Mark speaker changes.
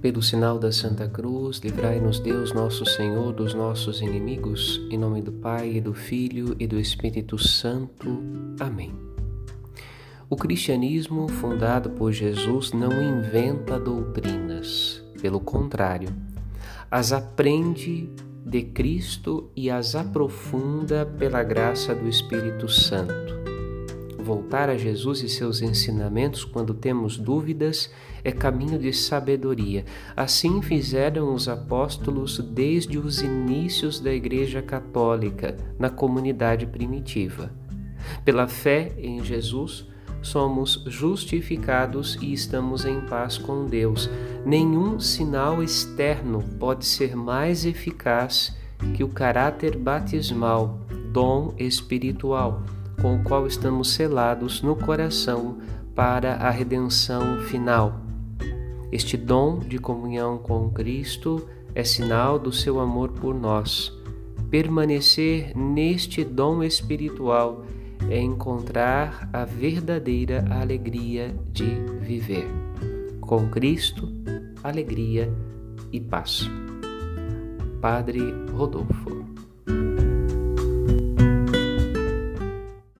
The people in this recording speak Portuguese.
Speaker 1: Pelo sinal da Santa Cruz, livrai-nos Deus, nosso Senhor, dos nossos inimigos, em nome do Pai, e do Filho e do Espírito Santo. Amém. O cristianismo, fundado por Jesus, não inventa doutrinas, pelo contrário, as aprende de Cristo e as aprofunda pela graça do Espírito Santo voltar a Jesus e seus ensinamentos quando temos dúvidas é caminho de sabedoria. Assim fizeram os apóstolos desde os inícios da Igreja Católica, na comunidade primitiva. Pela fé em Jesus, somos justificados e estamos em paz com Deus. Nenhum sinal externo pode ser mais eficaz que o caráter batismal, dom espiritual com o qual estamos selados no coração para a redenção final. Este dom de comunhão com Cristo é sinal do seu amor por nós. Permanecer neste dom espiritual é encontrar a verdadeira alegria de viver. Com Cristo, alegria e paz. Padre Rodolfo.